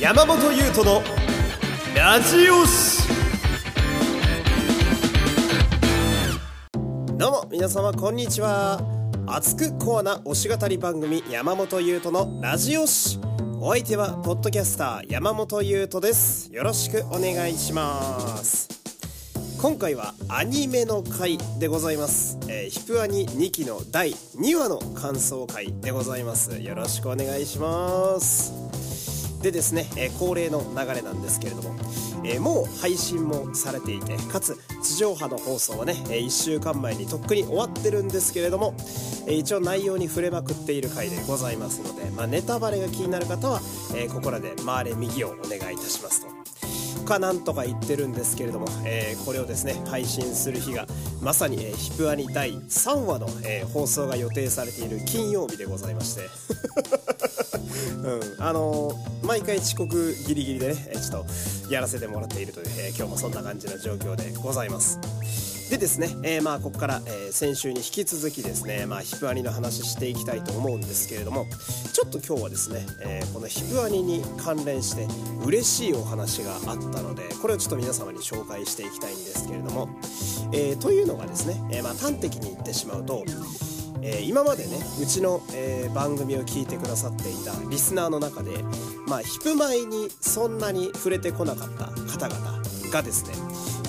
山本優斗のラジオシどうも皆様こんにちは。熱くコアな推し語り番組山本優斗のラジオシお相手はポッドキャスター山本優斗です。よろしくお願いします。今回はアニメの回でございます、えー、ヒプアニ2期の第2話の感想回でございます。よろしくお願いします。でですね、え、恒例の流れなんですけれども、え、もう配信もされていてかつ地上波の放送はね、え1週間前にとっくに終わってるんですけれども、え一応内容に触れまくっている回でございますので、まあ、ネタバレが気になる方は、えここらで回れ右をお願いいたしますと。かなんとか言ってるんですけれども、えー、これをですね配信する日がまさに、えー、ヒプアニ第3話の、えー、放送が予定されている金曜日でございまして。うん、あのー、毎回遅刻ギリギリでねちょっとやらせてもらっているという、え今日もそんな感じの状況でございます。でですね、えー、まあここから、え、先週に引き続きですね、まあ、ヒプアニの話していきたいと思うんですけれどもちょっと今日はですね、え、このヒプアニに関連して嬉しいお話があったのでこれをちょっと皆様に紹介していきたいんですけれども、え、というのがですね、えまあ、端的に言ってしまうとえー、今までねうちの、えー、番組を聞いてくださっていたリスナーの中でまあヒプマイにそんなに触れてこなかった方々がですね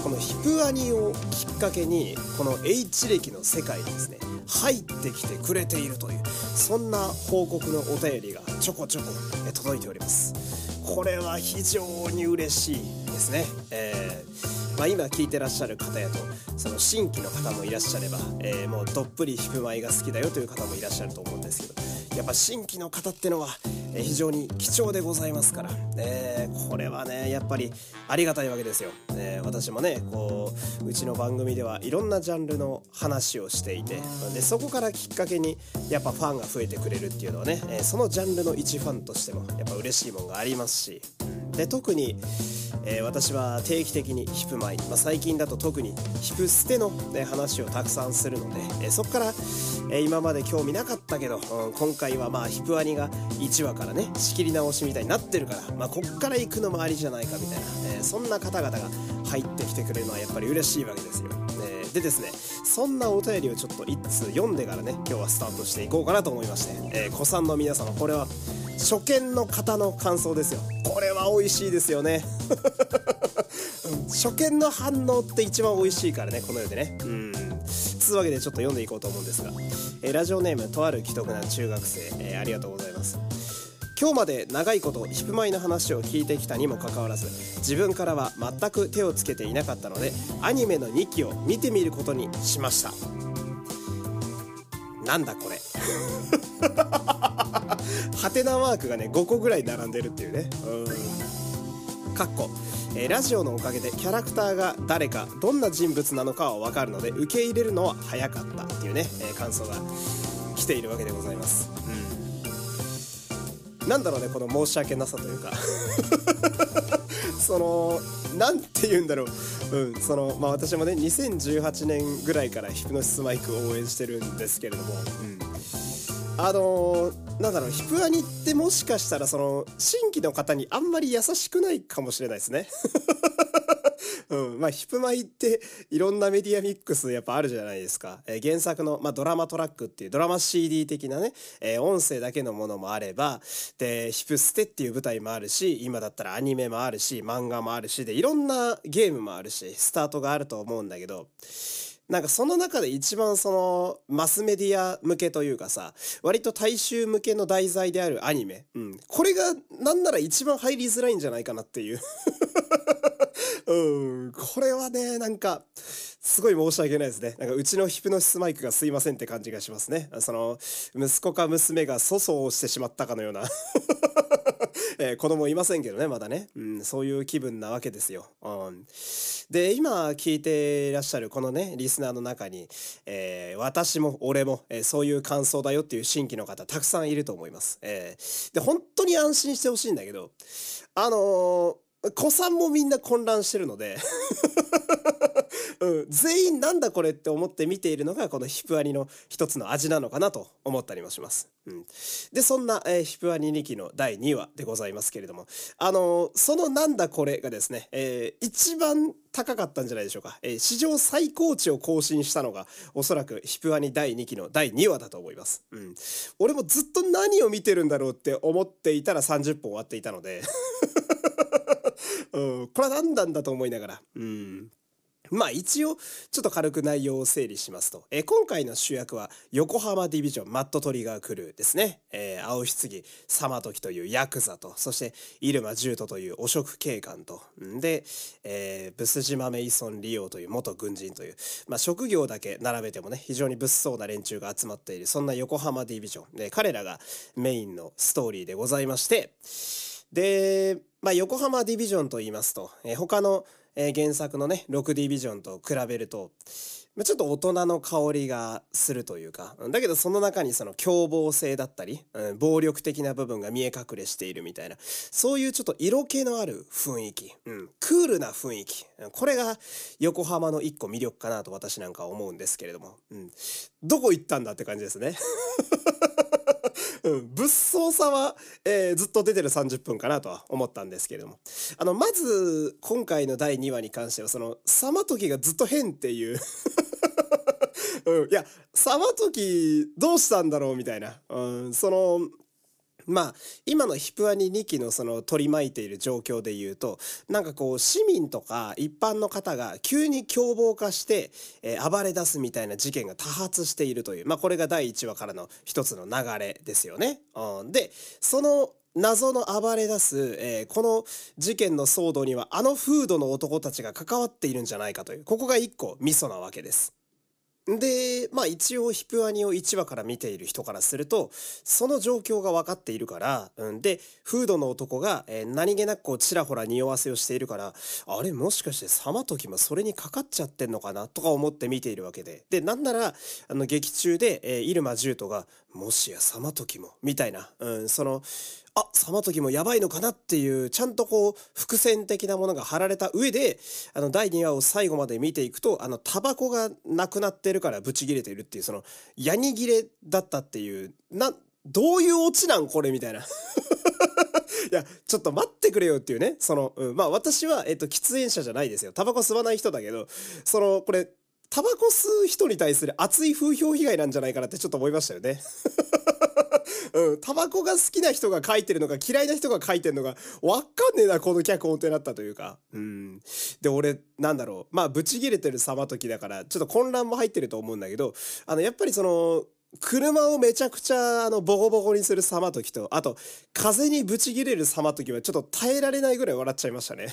このヒプアニをきっかけにこの H 歴の世界にですね入ってきてくれているというそんな報告のお便りがちょこちょこ届いております。これは非常に嬉しいですね、えー、まあ、今聞いてらっしゃる方やとその新規の方もいらっしゃれば、えー、もうどっぷりヒプマイが好きだよという方もいらっしゃると思うんですけどやっぱ新規の方ってのは非常に貴重でございますから、えー、これはねやっぱりありがたいわけですよ、えー、私もねこううちの番組ではいろんなジャンルの話をしていてでそこからきっかけにやっぱファンが増えてくれるっていうのはね、えー、そのジャンルの一ファンとしてもやっぱ嬉しいもんがありますし。で特にえー、私は定期的にヒプマイ、まあ、最近だと特にヒプステの、ね、話をたくさんするので、えー、そこから、えー、今まで興味なかったけど、うん、今回はまあヒプアニが1話からね仕切り直しみたいになってるから、まあ、こっから行くのもありじゃないかみたいな、えそんな方々が入ってきてくれるのはやっぱり嬉しいわけですよ。でですねそんなお便りをちょっと1通読んでからね今日はスタートしていこうかなと思いまして、えー、子さんの皆様これは初見の方の感想ですよ。これは美味しいですよね。初見の反応って一番美味しいからねこの世でね。うん。つうわけでちょっと読んでいこうと思うんですが、えー、ラジオネームとある既得な中学生、えー、ありがとうございます。今日まで長いことヒプマイの話を聞いてきたにもかかわらず自分からは全く手をつけていなかったのでアニメの2期を見てみることにしました。なんだこれ。ハテナマークがね5個ぐらい並んでるっていうね。うん。かっこ。えー、ラジオのおかげでキャラクターが誰かどんな人物なのかは分かるので受け入れるのは早かったっていうね、えー、感想が来ているわけでございます、うん、なんだろうねこの申し訳なさというか。その何て言うんだろう、うん、そのまあ私もね2018年ぐらいからヒプノシスマイクを応援してるんですけれども、うん。あのー、なんだろう、ヒプアニってもしかしたらその、新規の方にあんまり優しくないかもしれないですね。うん。まあ、ヒプマイっていろんなメディアミックスやっぱあるじゃないですか。えー、原作の、まあ、ドラマトラックっていうドラマ CD 的なね、えー、音声だけのものもあれば、で、ヒプステっていう舞台もあるし、今だったらアニメもあるし、漫画もあるし、で、いろんなゲームもあるし、スタートがあると思うんだけど、なんかその中で一番そのマスメディア向けというかさ割と大衆向けの題材であるアニメ、うん、これがなんなら一番入りづらいんじゃないかなっていう うん、これはねなんかすごい申し訳ないですね。なんかうちのヒプノシスマイクがすいませんって感じがしますね。その息子か娘が粗相をしてしまったかのような。えー、子供いませんけどねまだね、うん、そういう気分なわけですよ、うん、で今聞いていらっしゃるこのねリスナーの中に、えー、私も俺も、えー、そういう感想だよっていう新規の方たくさんいると思います、えー、で本当に安心してほしいんだけどあの子さんもみんな混乱してるので。うん、全員なんだこれって思って見ているのがこのヒプアニの一つの味なのかなと思ったりもします。うん、でそんな、えー、ヒプアニ2期の第2話でございますけれども。あのー、そのなんだこれがですね、えー、一番高かったんじゃないでしょうか、えー、史上最高値を更新したのがおそらくヒプアニ第2期の第2話だと思います。うん、俺もずっと何を見てるんだろうって思っていたら30分終わっていたので。これは何なんだと思いながら、うん、まあ一応ちょっと軽く内容を整理しますと、えー、今回の主役は横浜ディビジョンマットトリガークルーですね、えー、青棺様時というヤクザとそして入間獣人という汚職警官と。で、えー、ブス島メイソン・リオという元軍人という、まあ、職業だけ並べてもね非常に物騒な連中が集まっているそんな横浜ディビジョン。で彼らがメインのストーリーでございまして。で、まあ、横浜ディビジョンと言いますと、えー、他のえー、原作のね6ディビジョンと比べると、まあ、ちょっと大人の香りがするというかだけどその中にその凶暴性だったり、うん、暴力的な部分が見え隠れしているみたいなそういうちょっと色気のある雰囲気、うん、クールな雰囲気これが横浜の一個魅力かなと私なんかは思うんですけれども、うん、どこ行ったんだって感じですね。うん、物騒さは、えー、ずっと出てる30分かなとは思ったんですけれども。あの、まず、今回の第2話に関しては、その、サマトキがずっと変っていう うん、いや、サマトキどうしたんだろうみたいな。うん、その、まあ今のヒプアニ2期のその取り巻いている状況で言うとなんかこう市民とか一般の方が急に凶暴化して、えー、暴れ出すみたいな事件が多発しているというまあこれが第1話からの一つの流れですよね。うん、でその謎の暴れ出す、えー、この事件の騒動にはあのフードの男たちが関わっているんじゃないかというここが一個ミソなわけです。で、まあ一応ヒプアニを1話から見ている人からすると、その状況が分かっているから、うん、で、フードの男が、えー、何気なくこうちらほら匂わせをしているから、あれもしかしてサマトキもそれにかかっちゃってんのかな？とか思って見ているわけで。で、なんなら、あの劇中で、えー、入間獣人が、もしやサマトキも、みたいな、うん、その、あ、サマトキもやばいのかなっていう、ちゃんとこう、伏線的なものが貼られた上で、あの、第2話を最後まで見ていくと、あの、タバコがなくなってるからブチ切れてるっていう、その、ヤニ切れだったっていう、な、どういうオチなんこれみたいな。いや、ちょっと待ってくれよっていうね。その、うん、まあ私は、えっと、喫煙者じゃないですよ。タバコ吸わない人だけど、その、これ、タバコ吸う人に対する熱い風評被害なんじゃないかなってちょっと思いましたよね。うん、タバコが好きな人が書いてるのか嫌いな人が書いてるのかわかんねえなこの脚本ってなったというか。うん。で、俺、なんだろう。まあ、ブチ切れてる様時だから、ちょっと混乱も入ってると思うんだけど、あの、やっぱりその、車をめちゃくちゃあのボコボコにする様時と、あと風にブチ切れる様時はちょっと耐えられないぐらい笑っちゃいましたね。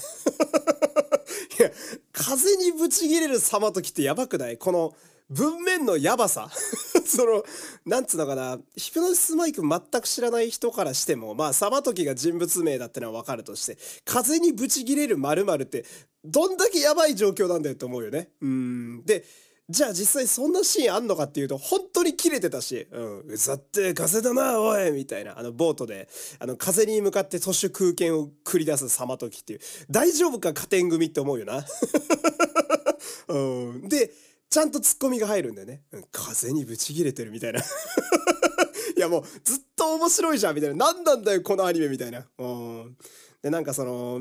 いや、風にぶち切れる様ときってやばくない？この文面のやばさ その、なんつうのかな、ヒプノシスマイク全く知らない人からしても、まあ、様ときが人物名だってのはわかるとして、風にぶち切れる〇〇って、どんだけやばい状況なんだよって思うよね。うん。で、じゃあ実際そんなシーンあんのかっていうと、本当に切れてたし、うん、うざって風だな、おいみたいな、あの、ボートで、あの、風に向かって突出空間を繰り出す様時っていう、大丈夫か加点組って思うよな。うん。で、ちゃんとツッコミが入るんだよね。うん、風にブチ切れてるみたいな。いやもう、ずっと面白いじゃんみたいな。何なんだよ、このアニメみたいな。うん。で、なんかその、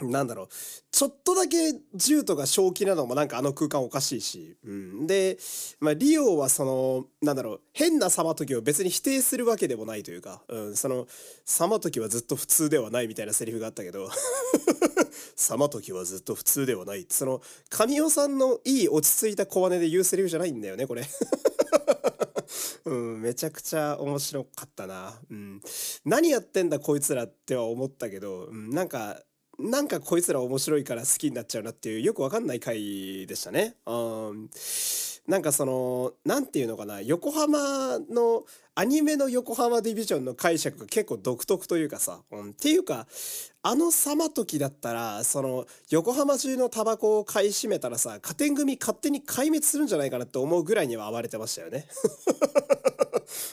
なんだろう。ちょっとだけ銃とか正気なのもなんかあの空間おかしいし。うん。で、まあ、リオはその、なんだろう。変なサマトキを別に否定するわけでもないというか、うん。その、サマトキはずっと普通ではないみたいなセリフがあったけど、サマトキはずっと普通ではない。その、神尾さんのいい落ち着いた小金で言うセリフじゃないんだよね、これ。うん、めちゃくちゃ面白かったな。うん。何やってんだこいつらっては思ったけど、うん、なんか、なんかこいつら面白いから好きになっちゃうなっていうよくわかんない回でしたね。なんかその、なんていうのかな、横浜の、アニメの横浜ディビジョンの解釈が結構独特というかさ、うん、っていうか、あの様時だったら、その、横浜中のタバコを買い占めたらさ、加点組勝手に壊滅するんじゃないかなって思うぐらいには暴れてましたよね。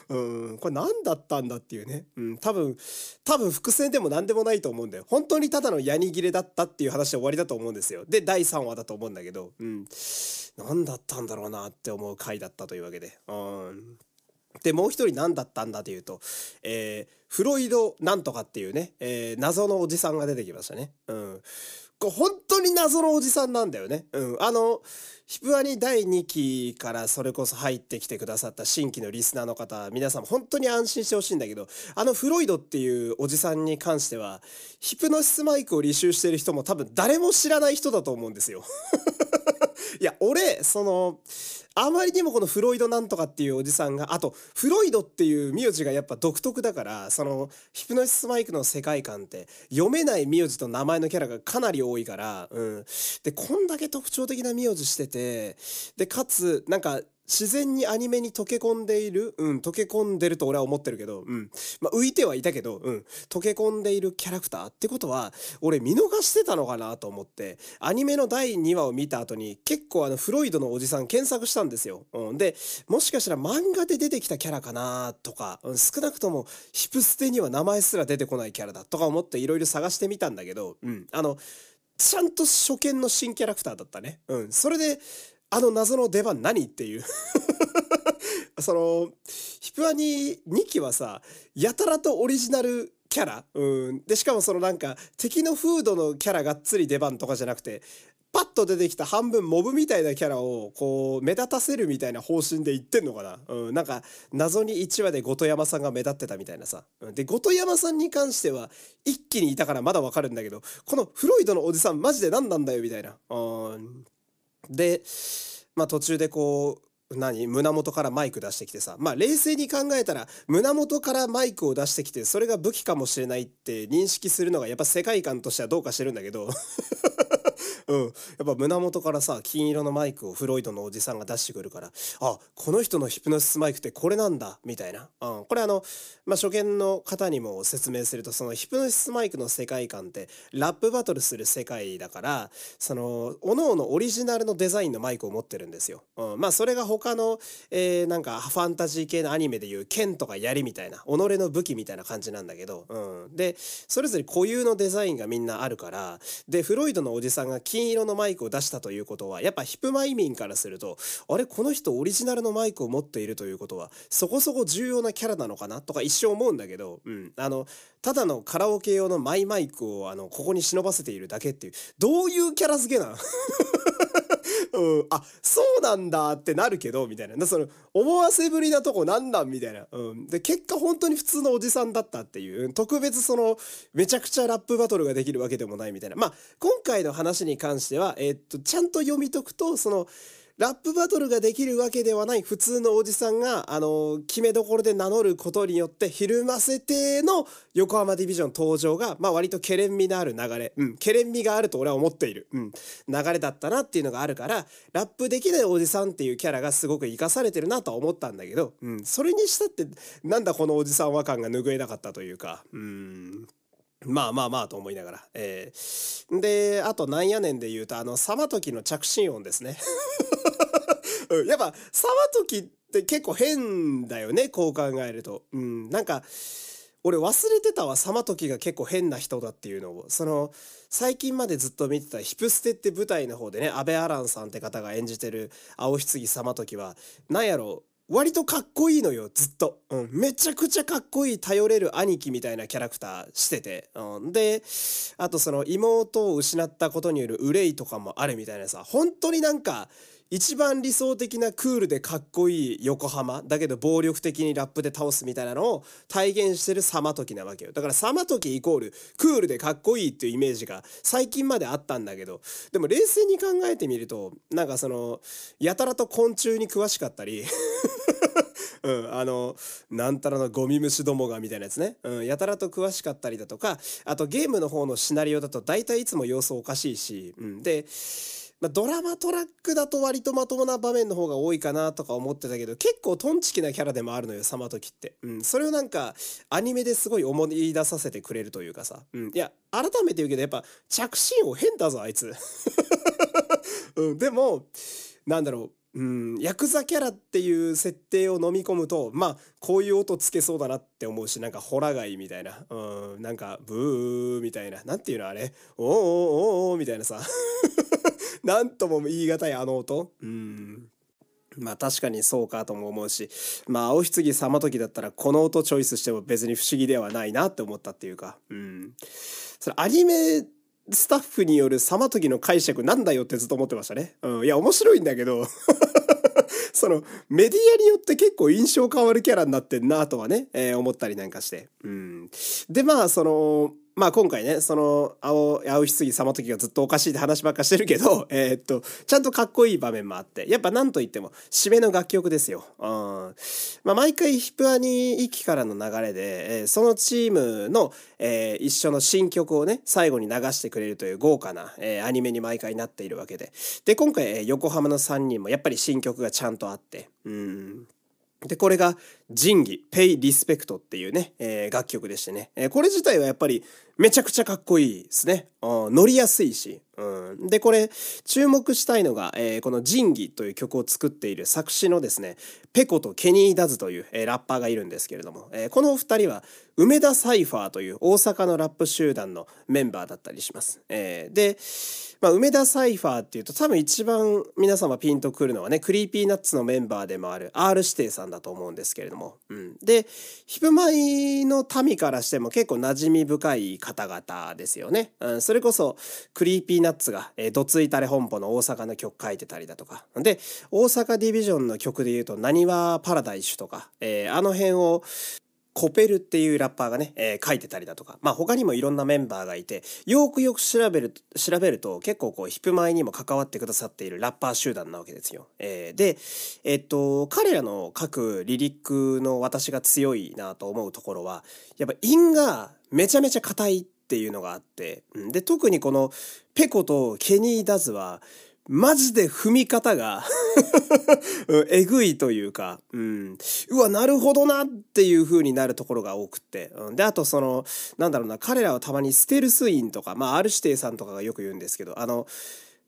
うん、これ何だったんだっていうね。うん、多分、多分伏線でも何でもないと思うんだよ。本当にただのヤニ切れだったっていう話で終わりだと思うんですよ。で、第3話だと思うんだけど、うん。何だったんだろうなって思う回だったというわけで。うん。で、もう一人何だったんだというと、えー、フロイドなんとかっていうね、えー、謎のおじさんが出てきましたね。うん。本当に謎のおじさんなんだよね。うん。あの、ヒプアニ第2期からそれこそ入ってきてくださった新規のリスナーの方、皆さん本当に安心してほしいんだけど、あのフロイドっていうおじさんに関しては、ヒプノシスマイクを履修してる人も多分誰も知らない人だと思うんですよ。いや、俺、その、あまりにもこのフロイドなんとかっていうおじさんが、あと、フロイドっていう名字がやっぱ独特だから、その、ヒプノシスマイクの世界観って、読めない名字と名前のキャラがかなり多いから、うん。で、こんだけ特徴的な名字してて、で、かつ、なんか、自然にアニメに溶け込んでいるうん、溶け込んでると俺は思ってるけど、うん。まあ、浮いてはいたけど、うん。溶け込んでいるキャラクターってことは、俺見逃してたのかなと思って、アニメの第2話を見た後に、結構あの、フロイドのおじさん検索したんですよ。うん。で、もしかしたら漫画で出てきたキャラかなとか、うん、少なくとも、ヒプステには名前すら出てこないキャラだとか思っていろいろ探してみたんだけど、うん。あの、ちゃんと初見の新キャラクターだったね。うん。それで、あの謎の出番何っていう その、ヒプアニ2期はさ、やたらとオリジナルキャラうん。で、しかもそのなんか、敵のフードのキャラがっつり出番とかじゃなくて、パッと出てきた半分モブみたいなキャラを、こう、目立たせるみたいな方針で言ってんのかなうん。なんか、謎に1話で後戸山さんが目立ってたみたいなさ。で、後戸山さんに関しては、一気にいたからまだわかるんだけど、このフロイドのおじさんマジで何なんだよ、みたいな。うん。で、まあ途中でこう、何？胸元からマイク出してきてさ。まあ冷静に考えたら、胸元からマイクを出してきて、それが武器かもしれないって認識するのがやっぱ世界観としてはどうかしてるんだけどうん。やっぱ胸元からさ、金色のマイクをフロイドのおじさんが出してくるから、あ、この人のヒプノシスマイクってこれなんだ、みたいな。うん。これあの、まあ、初見の方にも説明すると、そのヒプノシスマイクの世界観って、ラップバトルする世界だから、その、各々オリジナルのデザインのマイクを持ってるんですよ。うん。まあ、それが他の、えー、なんか、ファンタジー系のアニメでいう剣とか槍みたいな、己の武器みたいな感じなんだけど、うん。で、それぞれ固有のデザインがみんなあるから、で、フロイドのおじさんが金色のマイクを出したということは、やっぱヒプマイミンからすると、あれ、この人オリジナルのマイクを持っているということは、そこそこ重要なキャラなのかなとか一生思うんだけど、うん。あの、ただのカラオケ用のマイマイクを、あの、ここに忍ばせているだけっていう、どういうキャラ付けなん うん、あ、そうなんだってなるけど、みたいな。その、思わせぶりなとこなんなんみたいな。うん。で、結果本当に普通のおじさんだったっていう、特別その、めちゃくちゃラップバトルができるわけでもないみたいな。まあ、今回の話に関しては、えー、っと、ちゃんと読み解くと、その、ラップバトルができるわけではない普通のおじさんが、あの、決めどころで名乗ることによって、ひるませての横浜ディビジョン登場が、まあ割とケレン味のある流れ。うん、ケレン味があると俺は思っている。うん、流れだったなっていうのがあるから、ラップできないおじさんっていうキャラがすごく活かされてるなとは思ったんだけど、うん、それにしたって、なんだこのおじさんは感が拭えなかったというか、うん。まあまあまあと思いながら。えー、で、あとなんやねんで言うと、あの、サマトキの着信音ですね。うん、やっぱ、サマトキって結構変だよね、こう考えると。うん、なんか、俺忘れてたわ、サマトキが結構変な人だっていうのを。その、最近までずっと見てたヒプステって舞台の方でね、安倍アランさんって方が演じてる青棺サマトキは、なんやろ、割とかっこいいのよ、ずっと。うん。めちゃくちゃかっこいい頼れる兄貴みたいなキャラクターしてて。うん。で、あとその妹を失ったことによる憂いとかもあるみたいなさ、本当になんか、一番理想的なクールでかっこいい横浜、だけど暴力的にラップで倒すみたいなのを体現してるサマトキなわけよ。だからサマトキイコールクールでかっこいいっていうイメージが最近まであったんだけど、でも冷静に考えてみると、なんかその、やたらと昆虫に詳しかったり うん、あの、なんたらのゴミ虫どもがみたいなやつね。うん、やたらと詳しかったりだとか、あとゲームの方のシナリオだと大体いつも様子おかしいし、うん、で、まあ、ドラマトラックだと割とまともな場面の方が多いかなとか思ってたけど、結構トンチキなキャラでもあるのよ、サマトキって。うん。それをなんか、アニメですごい思い出させてくれるというかさ。うん。いや、改めて言うけど、やっぱ、着信を変だぞ、あいつ。うん。でも、なんだろう。うん、ヤクザキャラっていう設定を飲み込むと、まあ、こういう音つけそうだなって思うし、なんか、ホラ貝みたいな、うん、なんか、ブーみたいな、なんていうのあれおおーおーおーみたいなさ。なんとも言い難いあの音。うん。まあ確かにそうかとも思うし、まあ青棺さまときだったらこの音チョイスしても別に不思議ではないなって思ったっていうか、うん。それアニメスタッフによるさまときの解釈なんだよってずっと思ってましたね。うん。いや、面白いんだけど その、メディアによって結構印象変わるキャラになってんなとはね、えー、思ったりなんかして。うん。で、まあ、その、まあ今回ね、その、青、青ひすぎ様時がずっとおかしいって話ばっかしてるけど、えー、っと、ちゃんとかっこいい場面もあって、やっぱ何と言っても、締めの楽曲ですよ。うん。まあ毎回ヒプアニ一期からの流れで、えー、そのチームの、えー、一緒の新曲をね、最後に流してくれるという豪華な、えー、アニメに毎回なっているわけで。で、今回、えー、横浜の3人もやっぱり新曲がちゃんとあって、うん。で、これが、仁義、ペイ・リスペクトっていうね、えー、楽曲でしてね、えー、これ自体はやっぱりめちゃくちゃかっこいいですね。乗りやすいし。うん、で、これ、注目したいのが、えー、この仁義という曲を作っている作詞のですね、ペコと KennyDoes という、えー、ラッパーがいるんですけれども、えー、このお二人は、梅田サイファーという大阪のラップ集団のメンバーだったりします。えー、で、まあ、梅田サイファーっていうと多分一番皆様ピンとくるのはね、 Creepy Nutsのメンバーでもある R 指定さんだと思うんですけれども。うん、で、ヒプマイの民からしても結構馴染み深い方々ですよね。うん、それこそ Creepy Nutsが、えー、どついたれ本舗の大阪の曲書いてたりだとか。で、大阪ディビジョンの曲で言うと、なにわパラダイスとか、えー、あの辺をコペルっていうラッパーがね、えー、書いてたりだとか、まあ他にもいろんなメンバーがいて、よくよく調べる、調べると結構こうヒップマイにも関わってくださっているラッパー集団なわけですよ。えー、で、えっと、彼らの書くリリックの私が強いなと思うところは、やっぱ韻がめちゃめちゃ硬いっていうのがあって、で、特にこのペコとケニー・ダズは、マジで踏み方がえぐいというか、うん。うわ、なるほどなっていう風になるところが多くって。うん、で、あとその、なんだろうな、彼らはたまにステルスインとか、まあ、ある指定さんとかがよく言うんですけど、あの、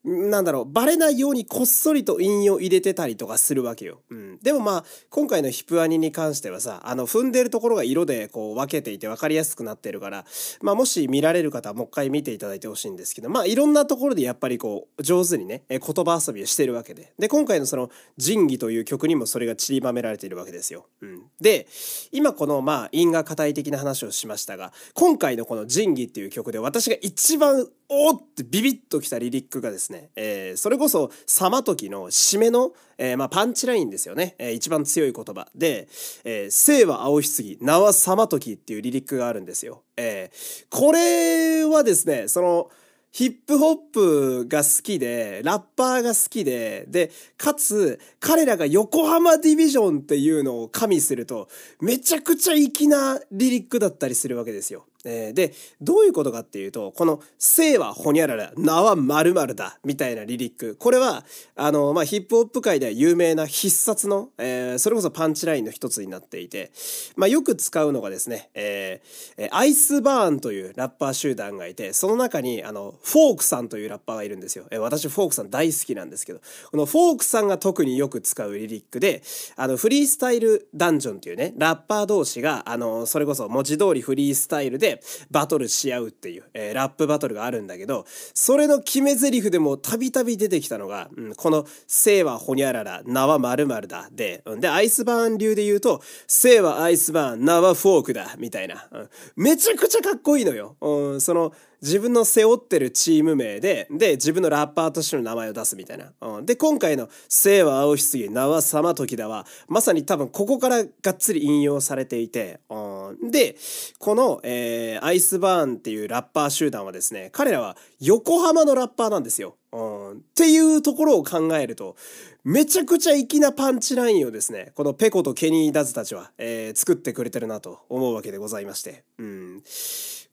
なんだろう、バレないようにこっそりと韻を入れてたりとかするわけよ。うん。でもまあ、今回のヒプアニに関してはさ、あの、踏んでるところが色でこう分けていて分かりやすくなってるから、まあもし見られる方はもう一回見ていただいてほしいんですけど、まあいろんなところでやっぱりこう、上手にね、言葉遊びをしてるわけで。で、今回のその、仁義という曲にもそれが散りばめられているわけですよ。うん。で、今このまあ、因果硬い的な話をしましたが、今回のこの仁義っていう曲で私が一番、おーってビビッときたリリックがですね、えー、それこそ、さまときの締めの、えー、まあ、パンチラインですよね。えー、一番強い言葉。で、えー、生は青ひつぎ、名はさまときっていうリリックがあるんですよ。えー、これはですね、その、ヒップホップが好きで、ラッパーが好きで、で、かつ、彼らが横浜ディビジョンっていうのを加味すると、めちゃくちゃ粋なリリックだったりするわけですよ。えー、で、どういうことかっていうと、この、生はほにゃらら、名は〇〇だ、みたいなリリック。これは、あの、まあ、ヒップホップ界では有名な必殺の、えー、それこそパンチラインの一つになっていて、まあ、よく使うのがですね、えー、アイスバーンというラッパー集団がいて、その中に、あの、フォークさんというラッパーがいるんですよ。えー、私、フォークさん大好きなんですけど、このフォークさんが特によく使うリリックで、あの、フリースタイルダンジョンっていうね、ラッパー同士が、あの、それこそ文字通りフリースタイルで、でバトルし合うっていう、えー、ラップバトルがあるんだけど、それの決め台詞でもたびたび出てきたのが、うん、この、生はほにゃらら、名は〇〇だ、で、うん、で、アイスバーン流で言うと、生はアイスバーン、名はフォークだ、みたいな、うん、めちゃくちゃかっこいいのよ。うん、その、自分の背負ってるチーム名で、で、自分のラッパーとしての名前を出すみたいな。うん、で、今回の、生は青ひすぎ、名はさまときだは、まさに多分ここからがっつり引用されていて、うん、で、この、えー、アイスバーンっていうラッパー集団はですね、彼らは横浜のラッパーなんですよ。うん、っていうところを考えると、めちゃくちゃ粋なパンチラインをですね、このペコとケニー・ダズたちは、えー、作ってくれてるなと思うわけでございまして。うん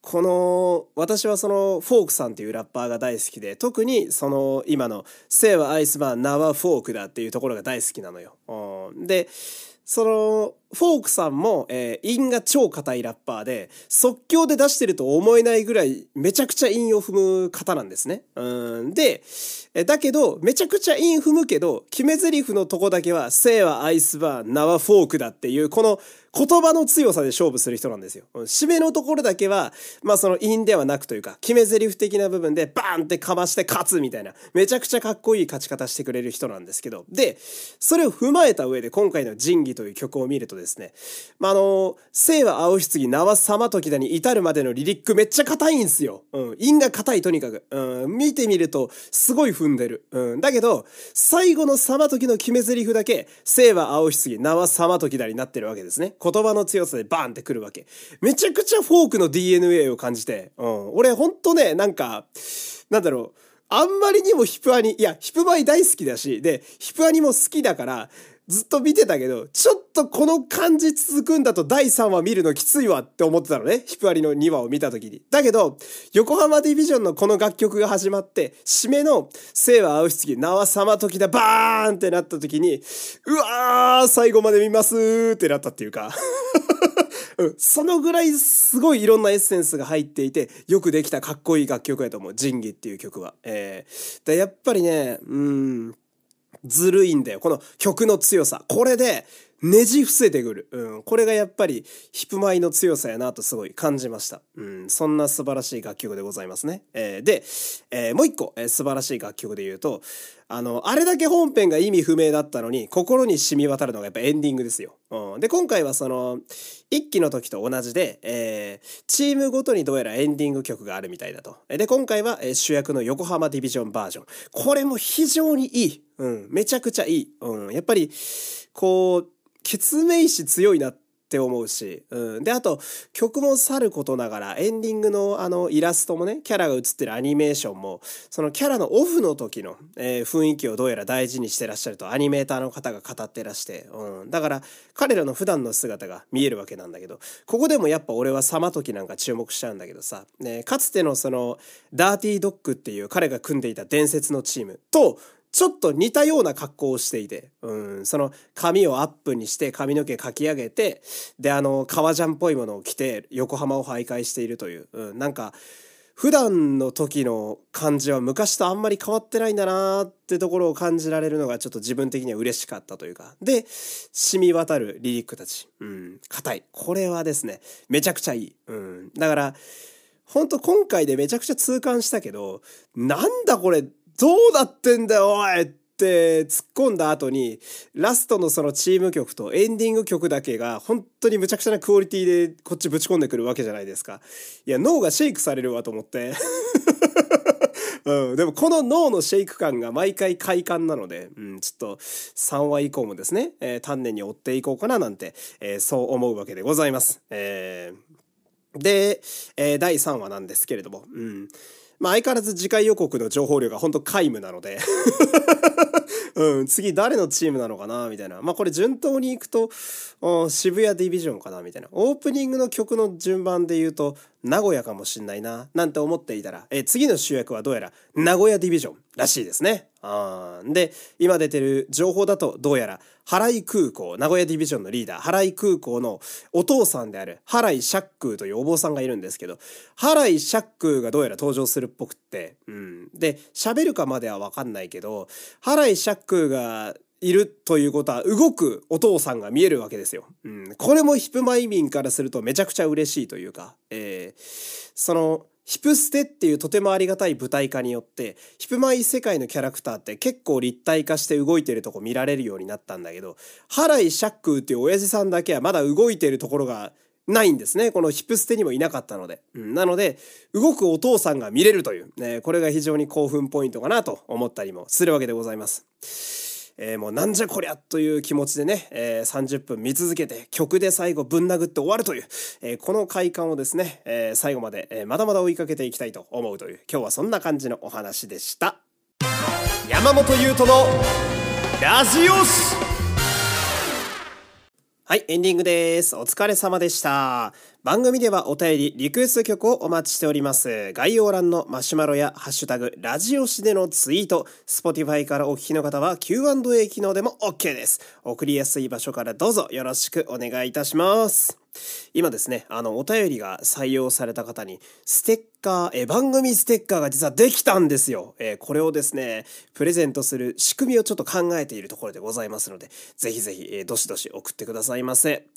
この、私はその、フォークさんっていうラッパーが大好きで、特にその、今の、生はアイスバーン、名はフォークだっていうところが大好きなのよ。で、そのフォークさんも、えー、韻が超硬いラッパーで即興で出してると思えないぐらいめちゃくちゃ韻を踏む方なんですね。うんでだけどめちゃくちゃ韻踏むけど決め台詞のとこだけは「生はアイスバーン名はフォークだ」っていうこの言葉の強さで勝負する人なんですよ。締めのところだけは、まあその韻ではなくというか、決め台詞的な部分でバーンってかまして勝つみたいな、めちゃくちゃかっこいい勝ち方してくれる人なんですけど、で、それを踏まえた上で今回の仁義という曲を見るとですね、ですねまあ、あの、生は青棺、名は様時だに至るまでのリリックめっちゃ硬いんすよ。うん。韻が硬いとにかく。うん。見てみると、すごい踏んでる。うん。だけど、最後の様時の決め台詞だけ、生は青棺、名は様時だになってるわけですね。言葉の強さでバーンってくるわけ。めちゃくちゃフォークの DNA を感じて、うん。俺ほんとね、なんか、なんだろう。あんまりにもヒプアニ、いや、ヒプマイ大好きだし、で、ヒプアニも好きだから、ずっと見てたけど、ちょっとこの感じ続くんだと第3話見るのきついわって思ってたのね。ヒプアリの2話を見た時に。だけど、横浜ディビジョンのこの楽曲が始まって、締めの、生は青棺、名は様時だ、バーンってなった時に、うわー、最後まで見ますーってなったっていうか。うん、そのぐらいすごいいろんなエッセンスが入っていて、よくできたかっこいい楽曲やと思う。仁義っていう曲は。えー、やっぱりね、うん、ずるいんだよ。この曲の強さ。これで、ねじ伏せてくる。うん。これがやっぱり、ヒップマイの強さやなとすごい感じました。うん。そんな素晴らしい楽曲でございますね。えー、で、えー、もう一個、えー、素晴らしい楽曲で言うと、あの、あれだけ本編が意味不明だったのに、心に染み渡るのがやっぱエンディングですよ。うん。で、今回はその、一期の時と同じで、えー、チームごとにどうやらエンディング曲があるみたいだと。で、今回は、え、主役の横浜ディビジョンバージョン。これも非常にいい。うん。めちゃくちゃいい。うん。やっぱり、こう、決命詞強いなって思うし、うん。で、あと、曲もさることながら、エンディングのあの、イラストもね、キャラが映ってるアニメーションも、そのキャラのオフの時の、えー、雰囲気をどうやら大事にしてらっしゃると、アニメーターの方が語ってらして、うん。だから、彼らの普段の姿が見えるわけなんだけど、ここでもやっぱ俺は様時なんか注目しちゃうんだけどさ、ね、かつてのその、ダーティードッグっていう彼が組んでいた伝説のチームと、ちょっと似たような格好をしていて、うん、その髪をアップにして髪の毛かき上げて、で、あの、革ジャンっぽいものを着て横浜を徘徊しているという、うん、なんか、普段の時の感じは昔とあんまり変わってないんだなーってところを感じられるのがちょっと自分的には嬉しかったというか。で、染み渡るリリックたち。うん、硬い。これはですね、めちゃくちゃいい。うん。だから、ほんと今回でめちゃくちゃ痛感したけど、なんだこれどうなってんだよおいって突っ込んだ後にラストのそのチーム曲とエンディング曲だけが本当にむちゃくちゃなクオリティでこっちぶち込んでくるわけじゃないですか。いや脳がシェイクされるわと思って。うん、でもこの脳のシェイク感が毎回快感なので、うん、ちょっと3話以降もですね、えー、丹念に追っていこうかななんて、えー、そう思うわけでございます。えー、で、えー、第3話なんですけれども、うん。まあ相変わらず次回予告の情報量が本当皆無なので うん、次誰のチームなのかなみたいな。まあこれ順当に行くと、渋谷ディビジョンかなみたいな。オープニングの曲の順番で言うと、名古屋かもしんないな、なんて思っていたら、え次の主役はどうやら名古屋ディビジョンらしいですね。あで、今出てる情報だとどうやら、原井空港、名古屋ディビジョンのリーダー、原井空港のお父さんである原井シャックというお坊さんがいるんですけど、原井シャックがどうやら登場するっぽくって、うん。で、喋るかまではわかんないけど、原井シャックがいるということは動くお父さんが見えるわけですよ。うん、これもヒプマイ民からするとめちゃくちゃ嬉しいというか、えー、そのヒプステっていうとてもありがたい舞台化によってヒプマイ世界のキャラクターって結構立体化して動いてるとこ見られるようになったんだけどハライ・シャックーっていう親父さんだけはまだ動いてるところがないんですね。このヒプステにもいなかったので。うん、なので、動くお父さんが見れるという、ね、これが非常に興奮ポイントかなと思ったりもするわけでございます。えー、もうなんじゃこりゃという気持ちでね、えー、30分見続けて曲で最後ぶん殴って終わるという、えー、この快感をですね、えー、最後まで、えー、まだまだ追いかけていきたいと思うという今日はそんな感じのお話でした。山本優斗のラジオスはい、エンディングです。お疲れ様でした。番組ではお便り、リクエスト曲をお待ちしております。概要欄のマシュマロやハッシュタグ、ラジオシでのツイート、Spotify からお聞きの方は Q&A 機能でも OK です。送りやすい場所からどうぞよろしくお願いいたします。今ですね、あの、お便りが採用された方に、ステッカー、え番組ステッカーが実はできたんですよ。えこれをですね、プレゼントする仕組みをちょっと考えているところでございますので、ぜひぜひ、えどしどし送ってくださいませ。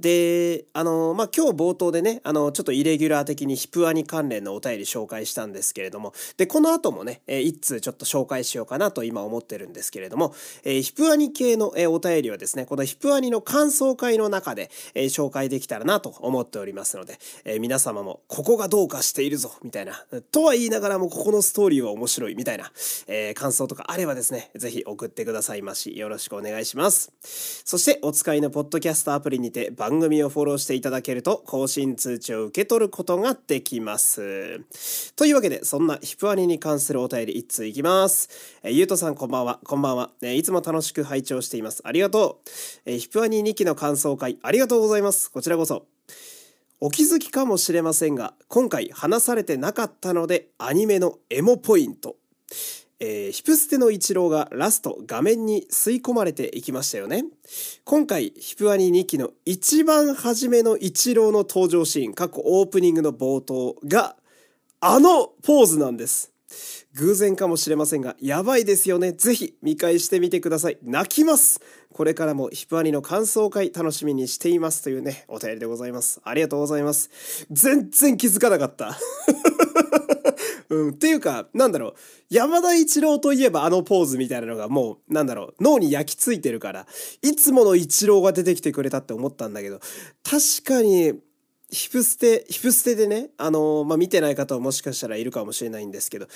で、あの、まあ、今日冒頭でね、あの、ちょっとイレギュラー的にヒプアニ関連のお便り紹介したんですけれども、で、この後もね、えー、通ちょっと紹介しようかなと今思ってるんですけれども、えー、ヒプアニ系の、えー、お便りはですね、このヒプアニの感想会の中で、えー、紹介できたらなと思っておりますので、えー、皆様もここがどうかしているぞ、みたいな、とは言いながらもここのストーリーは面白い、みたいな、えー、感想とかあればですね、ぜひ送ってくださいまし。よろしくお願いします。そして、お使いのポッドキャストアプリにて番組をフォローしていただけると更新通知を受け取ることができます。というわけで、そんなヒプアニに関するお便り1通いきます。えゆうとさんこんばんは。こんばんは。えいつも楽しく拝聴しています。ありがとう。えヒプアニ2期の感想会ありがとうございます。こちらこそ。お気づきかもしれませんが、今回話されてなかったので、アニメのエモポイント。えー、ヒプステの一郎がラスト画面に吸い込まれていきましたよね。今回、ヒプアニ2期の一番初めの一郎の登場シーン、過去オープニングの冒頭が、あのポーズなんです。偶然かもしれませんが、やばいですよね。ぜひ見返してみてください。泣きますこれからもヒプアニの感想会楽しみにしていますというね、お便りでございます。ありがとうございます。全然気づかなかった。うん、っていうか、なんだろう、山田一郎といえばあのポーズみたいなのがもう、なんだろう、脳に焼き付いてるから、いつもの一郎が出てきてくれたって思ったんだけど、確かに、ヒプステ、ヒプステでね、あのー、まあ、見てない方はもしかしたらいるかもしれないんですけど、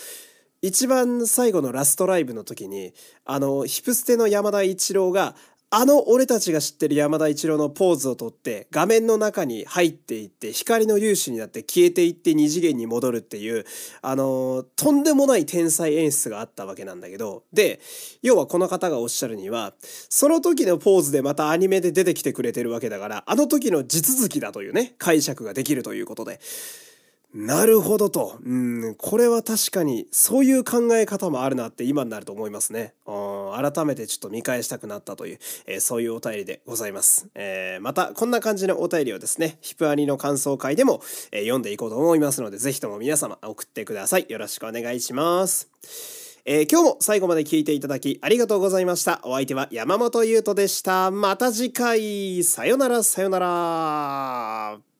一番最後のラストライブの時に、あの、ヒプステの山田一郎が、あの俺たちが知ってる山田一郎のポーズをとって画面の中に入っていって光の粒子になって消えていって二次元に戻るっていうあの、とんでもない天才演出があったわけなんだけどで要はこの方がおっしゃるにはその時のポーズでまたアニメで出てきてくれてるわけだからあの時の地続きだというね解釈ができるということで。なるほどと。うん、これは確かにそういう考え方もあるなって今になると思いますね。うん改めてちょっと見返したくなったという、えー、そういうお便りでございます。えー、またこんな感じのお便りをですね、ヒプアニの感想会でも、えー、読んでいこうと思いますので、ぜひとも皆様送ってください。よろしくお願いします。えー、今日も最後まで聞いていただきありがとうございました。お相手は山本優斗でした。また次回、さよならさよなら。